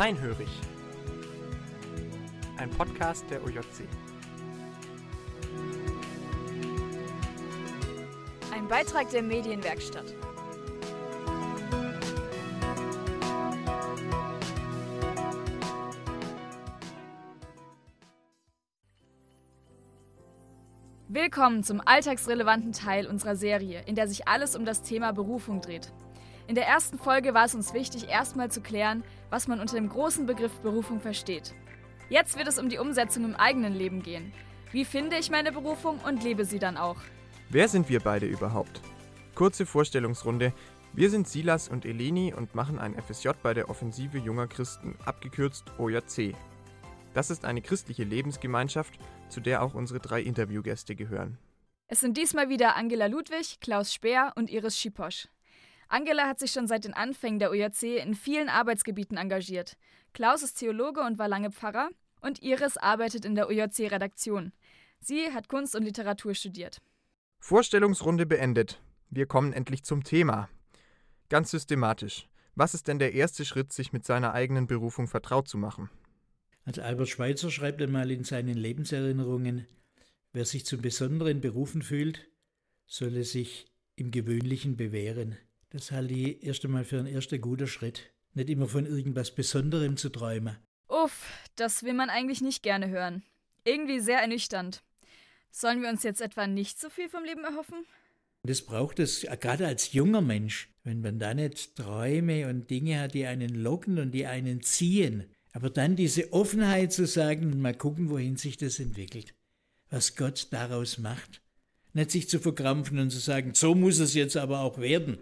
Feinhörig. Ein Podcast der OJC. Ein Beitrag der Medienwerkstatt. Willkommen zum alltagsrelevanten Teil unserer Serie, in der sich alles um das Thema Berufung dreht. In der ersten Folge war es uns wichtig, erstmal zu klären, was man unter dem großen Begriff Berufung versteht. Jetzt wird es um die Umsetzung im eigenen Leben gehen. Wie finde ich meine Berufung und lebe sie dann auch? Wer sind wir beide überhaupt? Kurze Vorstellungsrunde. Wir sind Silas und Eleni und machen ein FSJ bei der Offensive Junger Christen, abgekürzt OJC. Das ist eine christliche Lebensgemeinschaft, zu der auch unsere drei Interviewgäste gehören. Es sind diesmal wieder Angela Ludwig, Klaus Speer und Iris Schiposch. Angela hat sich schon seit den Anfängen der OJC in vielen Arbeitsgebieten engagiert. Klaus ist Theologe und war lange Pfarrer und Iris arbeitet in der OJC-Redaktion. Sie hat Kunst und Literatur studiert. Vorstellungsrunde beendet. Wir kommen endlich zum Thema. Ganz systematisch. Was ist denn der erste Schritt, sich mit seiner eigenen Berufung vertraut zu machen? Also Albert Schweitzer schreibt einmal in seinen Lebenserinnerungen, wer sich zum Besonderen berufen fühlt, solle sich im Gewöhnlichen bewähren. Das halte ich erst einmal für einen ersten guten Schritt. Nicht immer von irgendwas Besonderem zu träumen. Uff, das will man eigentlich nicht gerne hören. Irgendwie sehr ernüchternd. Sollen wir uns jetzt etwa nicht so viel vom Leben erhoffen? Das braucht es gerade als junger Mensch, wenn man da nicht Träume und Dinge hat, die einen locken und die einen ziehen. Aber dann diese Offenheit zu sagen, mal gucken, wohin sich das entwickelt, was Gott daraus macht. Nicht sich zu verkrampfen und zu sagen, so muss es jetzt aber auch werden.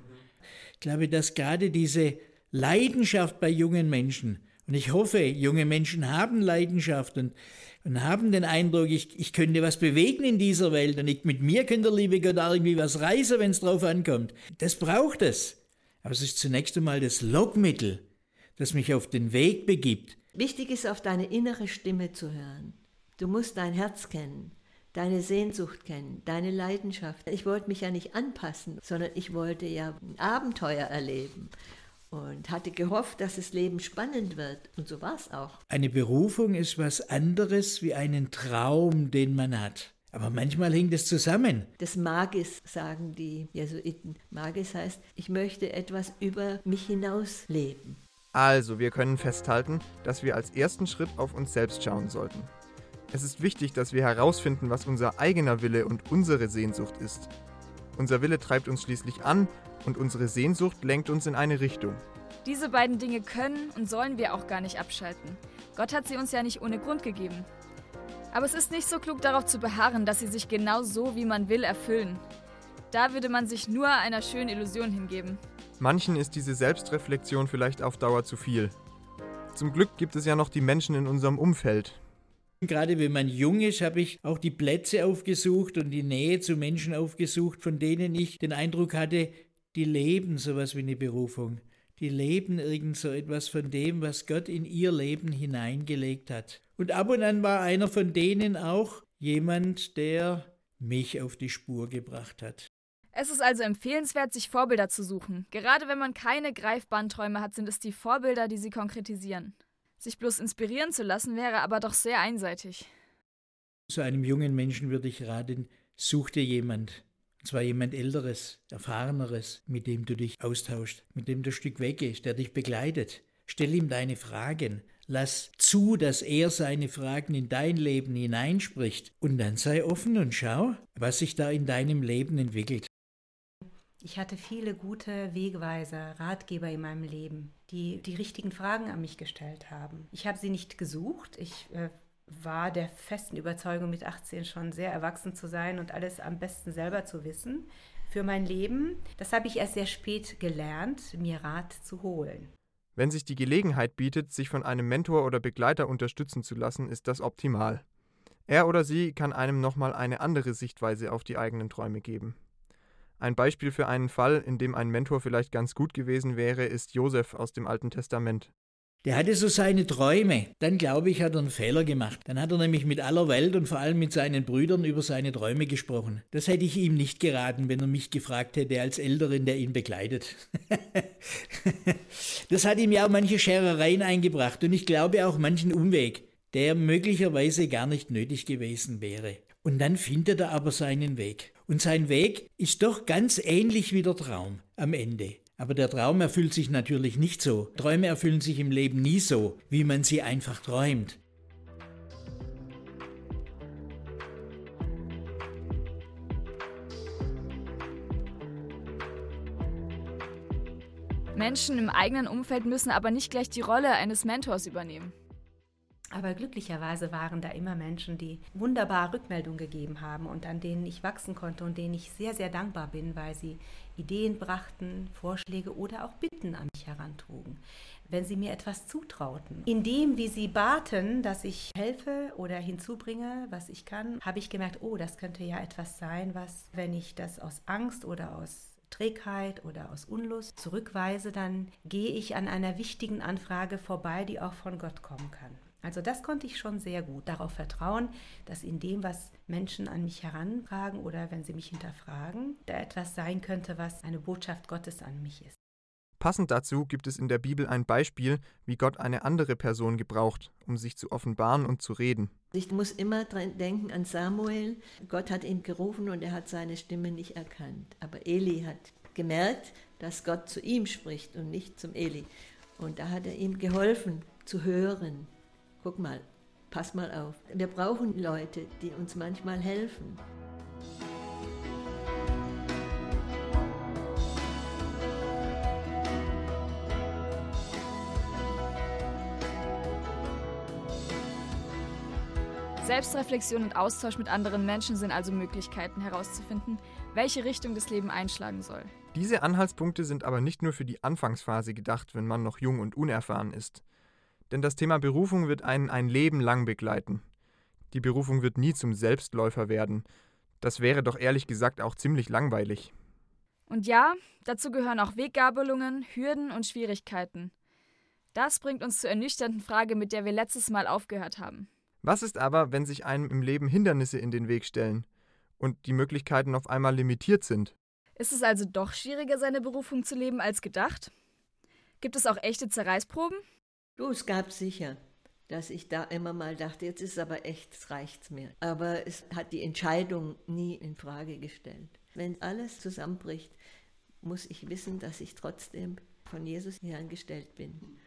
Ich glaube, dass gerade diese Leidenschaft bei jungen Menschen, und ich hoffe, junge Menschen haben Leidenschaft und, und haben den Eindruck, ich, ich könnte was bewegen in dieser Welt und ich, mit mir könnte der liebe Gott auch irgendwie was reißen, wenn es drauf ankommt. Das braucht es. Aber es ist zunächst einmal das Lockmittel, das mich auf den Weg begibt. Wichtig ist, auf deine innere Stimme zu hören. Du musst dein Herz kennen deine Sehnsucht kennen, deine Leidenschaft. Ich wollte mich ja nicht anpassen, sondern ich wollte ja ein Abenteuer erleben und hatte gehofft, dass das Leben spannend wird. Und so war es auch. Eine Berufung ist was anderes wie einen Traum, den man hat. Aber manchmal hängt es zusammen. Das Magis, sagen die Jesuiten. Magis heißt, ich möchte etwas über mich hinaus leben. Also, wir können festhalten, dass wir als ersten Schritt auf uns selbst schauen sollten. Es ist wichtig, dass wir herausfinden, was unser eigener Wille und unsere Sehnsucht ist. Unser Wille treibt uns schließlich an und unsere Sehnsucht lenkt uns in eine Richtung. Diese beiden Dinge können und sollen wir auch gar nicht abschalten. Gott hat sie uns ja nicht ohne Grund gegeben. Aber es ist nicht so klug darauf zu beharren, dass sie sich genau so, wie man will, erfüllen. Da würde man sich nur einer schönen Illusion hingeben. Manchen ist diese Selbstreflexion vielleicht auf Dauer zu viel. Zum Glück gibt es ja noch die Menschen in unserem Umfeld, Gerade wenn man jung ist, habe ich auch die Plätze aufgesucht und die Nähe zu Menschen aufgesucht, von denen ich den Eindruck hatte, die leben sowas wie eine Berufung. Die leben irgend so etwas von dem, was Gott in ihr Leben hineingelegt hat. Und ab und an war einer von denen auch jemand, der mich auf die Spur gebracht hat. Es ist also empfehlenswert, sich Vorbilder zu suchen. Gerade wenn man keine greifbaren Träume hat, sind es die Vorbilder, die sie konkretisieren. Sich bloß inspirieren zu lassen, wäre aber doch sehr einseitig. Zu einem jungen Menschen würde ich raten, such dir jemand. Und zwar jemand Älteres, Erfahreneres, mit dem du dich austauschst, mit dem du ein Stück weggehst, der dich begleitet. Stell ihm deine Fragen. Lass zu, dass er seine Fragen in dein Leben hineinspricht. Und dann sei offen und schau, was sich da in deinem Leben entwickelt. Ich hatte viele gute Wegweiser, Ratgeber in meinem Leben, die die richtigen Fragen an mich gestellt haben. Ich habe sie nicht gesucht. Ich äh, war der festen Überzeugung, mit 18 schon sehr erwachsen zu sein und alles am besten selber zu wissen für mein Leben. Das habe ich erst sehr spät gelernt, mir Rat zu holen. Wenn sich die Gelegenheit bietet, sich von einem Mentor oder Begleiter unterstützen zu lassen, ist das optimal. Er oder sie kann einem nochmal eine andere Sichtweise auf die eigenen Träume geben. Ein Beispiel für einen Fall, in dem ein Mentor vielleicht ganz gut gewesen wäre, ist Josef aus dem Alten Testament. Der hatte so seine Träume. Dann glaube ich, hat er einen Fehler gemacht. Dann hat er nämlich mit aller Welt und vor allem mit seinen Brüdern über seine Träume gesprochen. Das hätte ich ihm nicht geraten, wenn er mich gefragt hätte als Älteren, der ihn begleitet. das hat ihm ja auch manche Scherereien eingebracht und ich glaube auch manchen Umweg, der möglicherweise gar nicht nötig gewesen wäre. Und dann findet er aber seinen Weg. Und sein Weg ist doch ganz ähnlich wie der Traum am Ende. Aber der Traum erfüllt sich natürlich nicht so. Träume erfüllen sich im Leben nie so, wie man sie einfach träumt. Menschen im eigenen Umfeld müssen aber nicht gleich die Rolle eines Mentors übernehmen. Aber glücklicherweise waren da immer Menschen, die wunderbar Rückmeldung gegeben haben und an denen ich wachsen konnte und denen ich sehr, sehr dankbar bin, weil sie Ideen brachten, Vorschläge oder auch Bitten an mich herantrugen, wenn sie mir etwas zutrauten. In dem, wie sie baten, dass ich helfe oder hinzubringe, was ich kann, habe ich gemerkt, oh, das könnte ja etwas sein, was, wenn ich das aus Angst oder aus Trägheit oder aus Unlust zurückweise, dann gehe ich an einer wichtigen Anfrage vorbei, die auch von Gott kommen kann. Also das konnte ich schon sehr gut darauf vertrauen, dass in dem, was Menschen an mich herantragen oder wenn sie mich hinterfragen, da etwas sein könnte, was eine Botschaft Gottes an mich ist. Passend dazu gibt es in der Bibel ein Beispiel, wie Gott eine andere Person gebraucht, um sich zu offenbaren und zu reden. Ich muss immer dran denken an Samuel. Gott hat ihn gerufen und er hat seine Stimme nicht erkannt. Aber Eli hat gemerkt, dass Gott zu ihm spricht und nicht zum Eli. Und da hat er ihm geholfen zu hören guck mal, pass mal auf. Wir brauchen Leute, die uns manchmal helfen. Selbstreflexion und Austausch mit anderen Menschen sind also Möglichkeiten herauszufinden, welche Richtung das Leben einschlagen soll. Diese Anhaltspunkte sind aber nicht nur für die Anfangsphase gedacht, wenn man noch jung und unerfahren ist. Denn das Thema Berufung wird einen ein Leben lang begleiten. Die Berufung wird nie zum Selbstläufer werden. Das wäre doch ehrlich gesagt auch ziemlich langweilig. Und ja, dazu gehören auch Weggabelungen, Hürden und Schwierigkeiten. Das bringt uns zur ernüchternden Frage, mit der wir letztes Mal aufgehört haben. Was ist aber, wenn sich einem im Leben Hindernisse in den Weg stellen und die Möglichkeiten auf einmal limitiert sind? Ist es also doch schwieriger, seine Berufung zu leben als gedacht? Gibt es auch echte Zerreißproben? Du, es gab sicher, dass ich da immer mal dachte, jetzt ist es aber echt, es reicht's mir. Aber es hat die Entscheidung nie in Frage gestellt. Wenn alles zusammenbricht, muss ich wissen, dass ich trotzdem von Jesus herangestellt bin.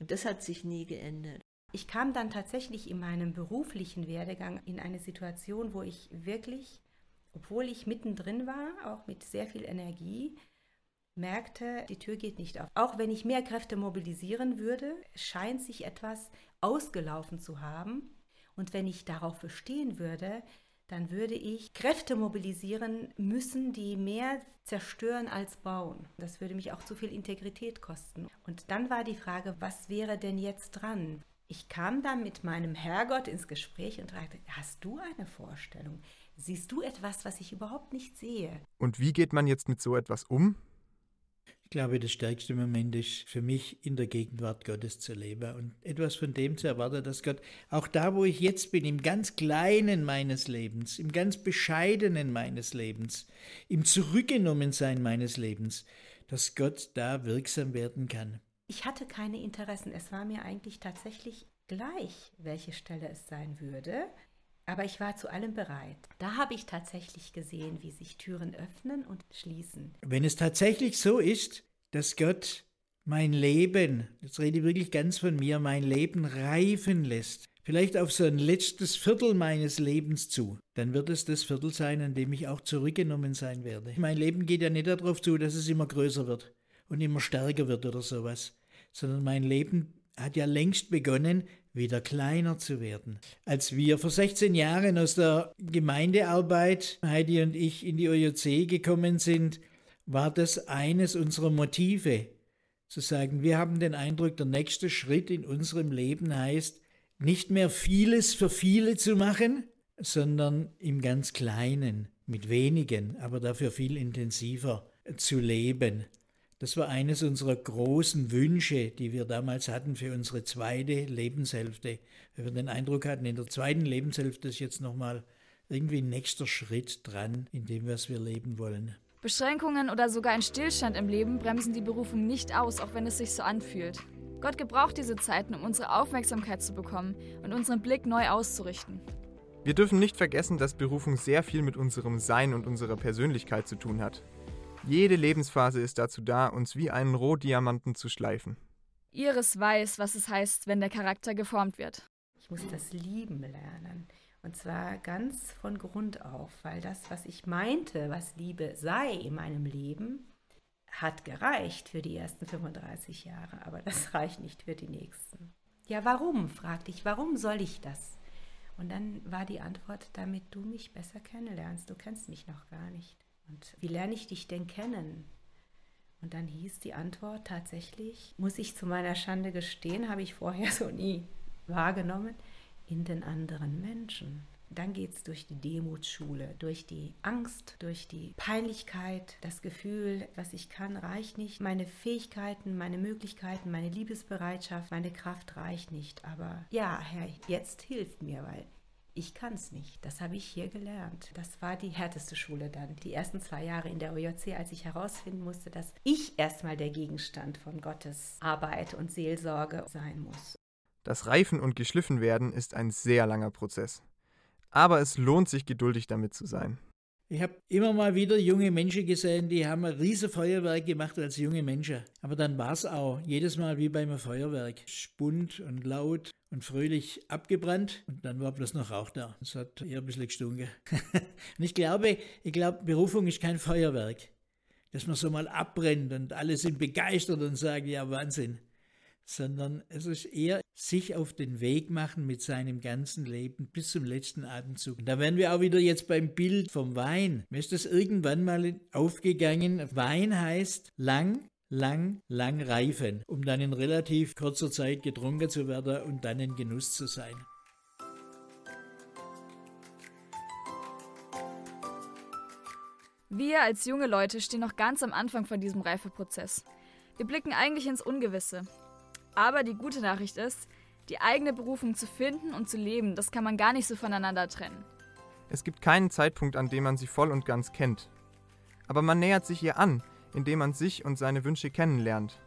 Und das hat sich nie geändert. Ich kam dann tatsächlich in meinem beruflichen Werdegang in eine Situation, wo ich wirklich, obwohl ich mittendrin war, auch mit sehr viel Energie, merkte, die Tür geht nicht auf. Auch wenn ich mehr Kräfte mobilisieren würde, scheint sich etwas ausgelaufen zu haben. Und wenn ich darauf bestehen würde, dann würde ich Kräfte mobilisieren müssen, die mehr zerstören als bauen. Das würde mich auch zu viel Integrität kosten. Und dann war die Frage, was wäre denn jetzt dran? Ich kam dann mit meinem Herrgott ins Gespräch und fragte, hast du eine Vorstellung? Siehst du etwas, was ich überhaupt nicht sehe? Und wie geht man jetzt mit so etwas um? Ich glaube, das stärkste Moment ist für mich, in der Gegenwart Gottes zu leben und etwas von dem zu erwarten, dass Gott, auch da, wo ich jetzt bin, im ganz Kleinen meines Lebens, im ganz Bescheidenen meines Lebens, im Zurückgenommensein meines Lebens, dass Gott da wirksam werden kann. Ich hatte keine Interessen. Es war mir eigentlich tatsächlich gleich, welche Stelle es sein würde. Aber ich war zu allem bereit. Da habe ich tatsächlich gesehen, wie sich Türen öffnen und schließen. Wenn es tatsächlich so ist, dass Gott mein Leben, jetzt rede ich wirklich ganz von mir, mein Leben reifen lässt, vielleicht auf so ein letztes Viertel meines Lebens zu, dann wird es das Viertel sein, an dem ich auch zurückgenommen sein werde. Mein Leben geht ja nicht darauf zu, dass es immer größer wird und immer stärker wird oder sowas, sondern mein Leben hat ja längst begonnen, wieder kleiner zu werden. Als wir vor 16 Jahren aus der Gemeindearbeit, Heidi und ich, in die OJC gekommen sind, war das eines unserer Motive, zu sagen, wir haben den Eindruck, der nächste Schritt in unserem Leben heißt, nicht mehr vieles für viele zu machen, sondern im ganz Kleinen, mit wenigen, aber dafür viel intensiver zu leben. Das war eines unserer großen Wünsche, die wir damals hatten für unsere zweite Lebenshälfte. Weil wir den Eindruck hatten, in der zweiten Lebenshälfte ist jetzt nochmal irgendwie ein nächster Schritt dran in dem, was wir leben wollen. Beschränkungen oder sogar ein Stillstand im Leben bremsen die Berufung nicht aus, auch wenn es sich so anfühlt. Gott gebraucht diese Zeiten, um unsere Aufmerksamkeit zu bekommen und unseren Blick neu auszurichten. Wir dürfen nicht vergessen, dass Berufung sehr viel mit unserem Sein und unserer Persönlichkeit zu tun hat. Jede Lebensphase ist dazu da, uns wie einen Rohdiamanten zu schleifen. Iris weiß, was es heißt, wenn der Charakter geformt wird. Ich muss das lieben lernen. Und zwar ganz von Grund auf, weil das, was ich meinte, was Liebe sei in meinem Leben, hat gereicht für die ersten 35 Jahre, aber das reicht nicht für die nächsten. Ja, warum? fragte ich, warum soll ich das? Und dann war die Antwort, damit du mich besser kennenlernst. Du kennst mich noch gar nicht. Und wie lerne ich dich denn kennen? Und dann hieß die Antwort tatsächlich, muss ich zu meiner Schande gestehen, habe ich vorher so nie wahrgenommen, in den anderen Menschen. Dann geht es durch die Demutsschule, durch die Angst, durch die Peinlichkeit, das Gefühl, was ich kann, reicht nicht. Meine Fähigkeiten, meine Möglichkeiten, meine Liebesbereitschaft, meine Kraft reicht nicht. Aber ja, Herr, jetzt hilft mir, weil ich kann es nicht. Das habe ich hier gelernt. Das war die härteste Schule dann. Die ersten zwei Jahre in der OJC, als ich herausfinden musste, dass ich erstmal der Gegenstand von Gottes Arbeit und Seelsorge sein muss. Das Reifen und Geschliffenwerden ist ein sehr langer Prozess. Aber es lohnt sich, geduldig damit zu sein. Ich habe immer mal wieder junge Menschen gesehen, die haben ein riesen Feuerwerk gemacht als junge Menschen. Aber dann war es auch jedes Mal wie beim Feuerwerk. Spund und laut und fröhlich abgebrannt und dann war bloß noch Rauch da. Es hat eher ein bisschen gestunken. und ich glaube, ich glaube, Berufung ist kein Feuerwerk. Dass man so mal abbrennt und alle sind begeistert und sagen, ja Wahnsinn sondern es ist eher sich auf den Weg machen mit seinem ganzen Leben bis zum letzten Atemzug. Da wären wir auch wieder jetzt beim Bild vom Wein. Mir ist das irgendwann mal aufgegangen. Wein heißt lang, lang, lang reifen, um dann in relativ kurzer Zeit getrunken zu werden und dann in Genuss zu sein. Wir als junge Leute stehen noch ganz am Anfang von diesem Reifeprozess. Wir blicken eigentlich ins Ungewisse. Aber die gute Nachricht ist, die eigene Berufung zu finden und zu leben, das kann man gar nicht so voneinander trennen. Es gibt keinen Zeitpunkt, an dem man sie voll und ganz kennt. Aber man nähert sich ihr an, indem man sich und seine Wünsche kennenlernt.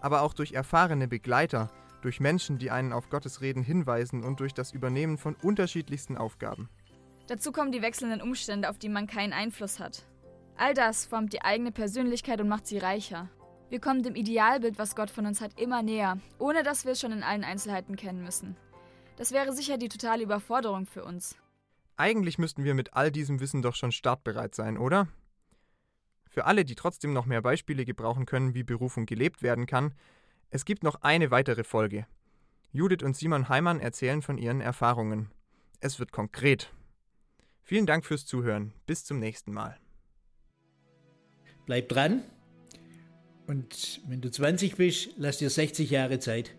Aber auch durch erfahrene Begleiter, durch Menschen, die einen auf Gottes Reden hinweisen und durch das Übernehmen von unterschiedlichsten Aufgaben. Dazu kommen die wechselnden Umstände, auf die man keinen Einfluss hat. All das formt die eigene Persönlichkeit und macht sie reicher. Wir kommen dem Idealbild, was Gott von uns hat, immer näher, ohne dass wir es schon in allen Einzelheiten kennen müssen. Das wäre sicher die totale Überforderung für uns. Eigentlich müssten wir mit all diesem Wissen doch schon startbereit sein, oder? Für alle, die trotzdem noch mehr Beispiele gebrauchen können, wie Berufung gelebt werden kann, es gibt noch eine weitere Folge. Judith und Simon Heimann erzählen von ihren Erfahrungen. Es wird konkret. Vielen Dank fürs Zuhören. Bis zum nächsten Mal. Bleibt dran. Und wenn du 20 bist, lass dir 60 Jahre Zeit.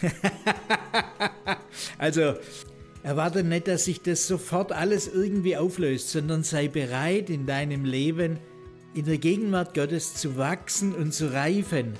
also, erwarte nicht, dass sich das sofort alles irgendwie auflöst, sondern sei bereit, in deinem Leben in der Gegenwart Gottes zu wachsen und zu reifen.